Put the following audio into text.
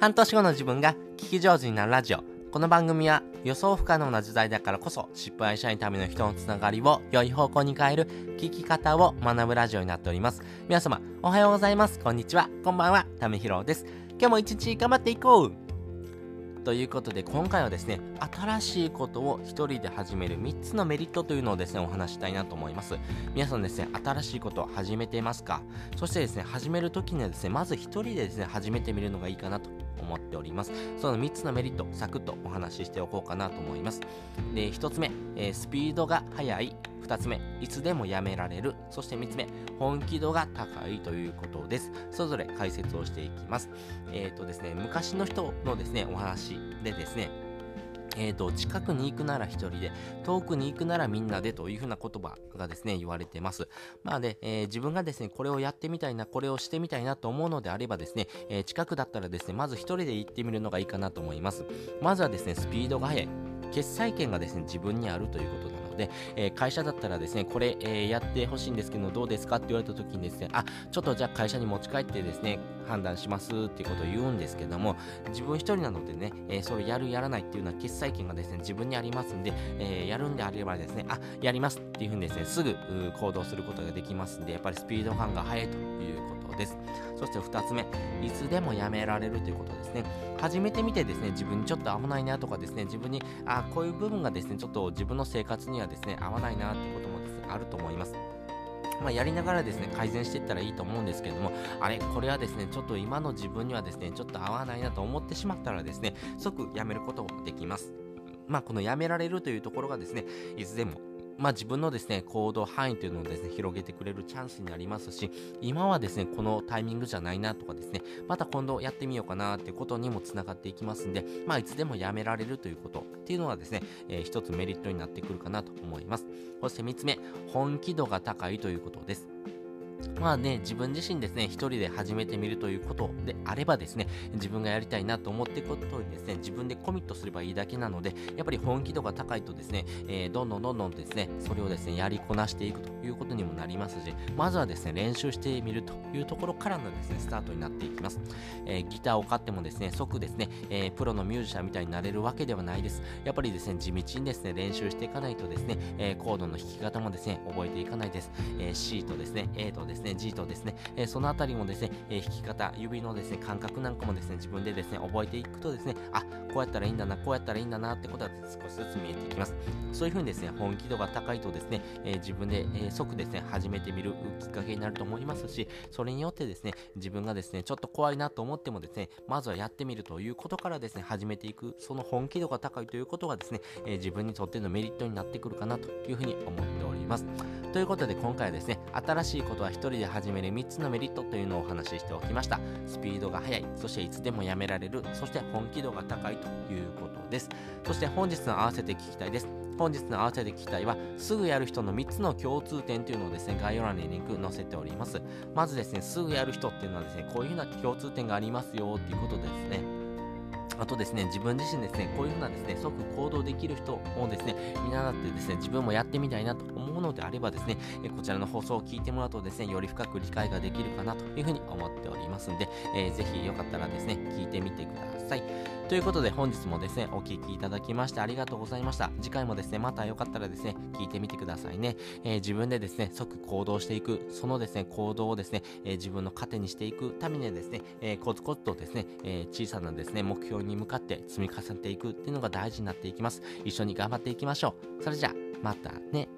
半年後の自分が聞き上手になるラジオ。この番組は予想不可能な時代だからこそ失敗しないための人のつながりを良い方向に変える聞き方を学ぶラジオになっております。皆様、おはようございます。こんにちは。こんばんは。ためひろです。今日も一日頑張っていこうということで今回はですね新しいことを一人で始める3つのメリットというのをですねお話したいなと思います皆さんですね新しいことを始めていますか？そしてですね始める時にはですねまず一人でですね始めてみるのがいいかなと思っておりますその3つのメリットサクッとお話ししておこうかなと思いますで1つ目、えー、スピードが速い2つ目、いつでもやめられる。そして3つ目、本気度が高いということです。それぞれ解説をしていきます。えっ、ー、とですね、昔の人のですね、お話でですね、えーと、近くに行くなら一人で、遠くに行くならみんなでというふうな言葉がですね、言われてます。まあで、えー、自分がですね、これをやってみたいな、これをしてみたいなと思うのであればですね、えー、近くだったらですね、まず一人で行ってみるのがいいかなと思います。まずはですね、スピードが速い。決済権がですね、自分にあるということなので、えー、会社だったらですね、これ、えー、やってほしいんですけど、どうですかって言われた時にですね、あ、ちょっとじゃあ会社に持ち帰ってですね、判断しますっていうことを言うんですけども、自分一人なのでね、えー、それやるやらないっていうのは決済権がですね、自分にありますんで、えやるんであればですね、あ、やりますっていうふうにですね、すぐ行動することができますんで、やっぱりスピード感が速いということです。そして2つ目、いつでもやめられるということですね。始めてみてですね、自分にちょっと合わないなとかですね、自分に、あ、こういう部分がですね、ちょっと自分の生活にはですね、合わないなってこともですね、あると思います。まあ、やりながらですね、改善していったらいいと思うんですけれども、あれ、これはですね、ちょっと今の自分にはですね、ちょっと合わないなと思ってしまったらですね、即やめることもできます。まあ、このやめられるというところがですね、いつでもまあ、自分のですね、行動範囲というのをですね、広げてくれるチャンスになりますし、今はですね、このタイミングじゃないなとかですね、また今度やってみようかなっていうことにもつながっていきますんで、まあ、いつでもやめられるということっていうのはですね、えー、一つメリットになってくるかなと思います。そして3つ目、本気度が高いということです。まあね、自分自身ですね、一人で始めてみるということであればですね、自分がやりたいなと思っていくことにですね、自分でコミットすればいいだけなので、やっぱり本気度が高いとですね、えー、どんどんどんどんですね、それをですね、やりこなしていくということにもなりますし、まずはですね、練習してみるというところからのですね、スタートになっていきます。えー、ギターを買ってもですね、即ですね、えー、プロのミュージシャンみたいになれるわけではないです。やっぱりですね、地道にですね、練習していかないとですね、えコードの弾き方もですね、覚えていかないです。え C とですね、A とですね、G とですね、えそのあたりもですね、え弾き方、指のですね、感覚なんかもですね、自分でですね、覚えていくとですね、あ、こうやったらいいんだな、こうやったらいいんだなってことは少しずつ見えてきます。そういう風にですね、本気度が高いとですね、え自分で、え即ですね、始めてみるきっかけになると思いますし、それによってですね、自分がですね、ちょっと怖いなと思ってもですね、まずはやってみるということからですね、始めていく、その本気度が高いということがですね、え自分にとってのメリットになってくるかなというふうに思っております。ということで今回はですね、新しいことは一人で始める3つのメリットというのをお話ししておきました。スピードが速い、そしていつでもやめられる、そして本気度が高いということです。そして本日の合わせて聞きたいです。本日の合わせて聞きたいは、すぐやる人の3つの共通点というのをですね、概要欄にリンク載せております。まずですね、すぐやる人っていうのはですね、こういうふうな共通点がありますよっていうことですね。あとですね、自分自身ですね、こういうふうなですね、即行動できる人をですね、見習ってですね、自分もやってみたいなと思うのであればですね、えこちらの放送を聞いてもらうとですね、より深く理解ができるかなというふうに思っておりますんで、えー、ぜひよかったらですね、聞いてみてください。ということで本日もですね、お聴きいただきましてありがとうございました。次回もですね、またよかったらですね、聞いてみてくださいね。えー、自分でですね、即行動していく、そのですね、行動をですね、えー、自分の糧にしていくためにはですね、え、コツコツとですね、え小さなですね、目標にに向かって積み重ねていくっていうのが大事になっていきます。一緒に頑張っていきましょう。それじゃあ、またね。